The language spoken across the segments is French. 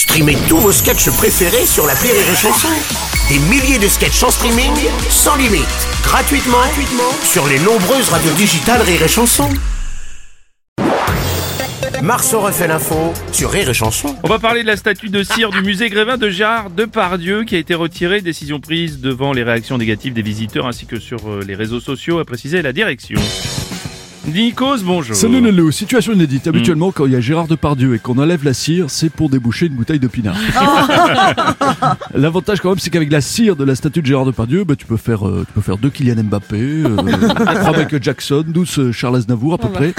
Streamez tous vos sketchs préférés sur la Rire et Chanson. Des milliers de sketchs en streaming, sans limite, gratuitement, gratuitement sur les nombreuses radios digitales Rire et Chanson. Marceau refait l'info sur Rire et Chanson. On va parler de la statue de cire du musée Grévin de Gérard Depardieu qui a été retirée. Décision prise devant les réactions négatives des visiteurs ainsi que sur euh, les réseaux sociaux, a précisé la direction. Nikos, bonjour. Salut Lolo, situation inédite. Habituellement, quand il y a Gérard Depardieu et qu'on enlève la cire, c'est pour déboucher une bouteille de pinard. L'avantage quand même, c'est qu'avec la cire de la statue de Gérard Depardieu, bah, tu peux faire, euh, tu peux faire deux Kylian Mbappé, euh, trois Michael Jackson, 12 euh, Charles Aznavour à peu près.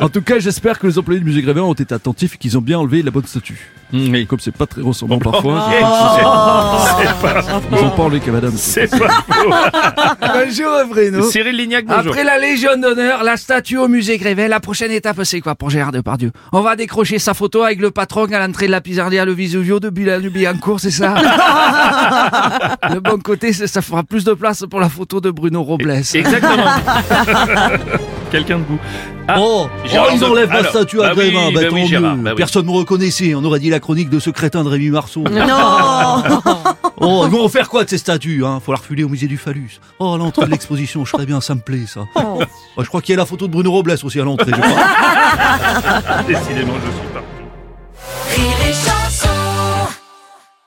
en tout cas, j'espère que les employés du musée Grévin ont été attentifs et qu'ils ont bien enlevé la bonne statue. Mm, oui. Comme c'est pas très ressemblant parfois, Ok, c'est- c'est pas ils ont qu'à madame. C'est pas faux. Bonjour Bruno. Cyril Lignac, bonjour. Après la Légion d'honneur, la statue au musée Grévet, la prochaine étape c'est quoi pour Gérard Depardieu? On va décrocher sa photo avec le patron à l'entrée de la pizzeria Le Visuvio de Bilan-Biancourt, c'est ça? Le bon côté, ça fera plus de place pour la photo de Bruno Robles. Exactement. Quelqu'un debout. Ah, Oh, Gérard oh, ils de- enlèvent la alors, statue à bah oui, Grévin, bah bah, oui, tant Gérard, mieux. bah oui. Personne ne me reconnaissait, on aurait dit la chronique de ce crétin de Rémi Marceau. oh, ils vont en faire quoi de ces statues hein? Faut la refiler au musée du phallus. Oh, à l'entrée de l'exposition, je serais bien, ça me plaît ça. Oh, je crois qu'il y a la photo de Bruno Robles aussi à l'entrée, je crois. décidément, je suis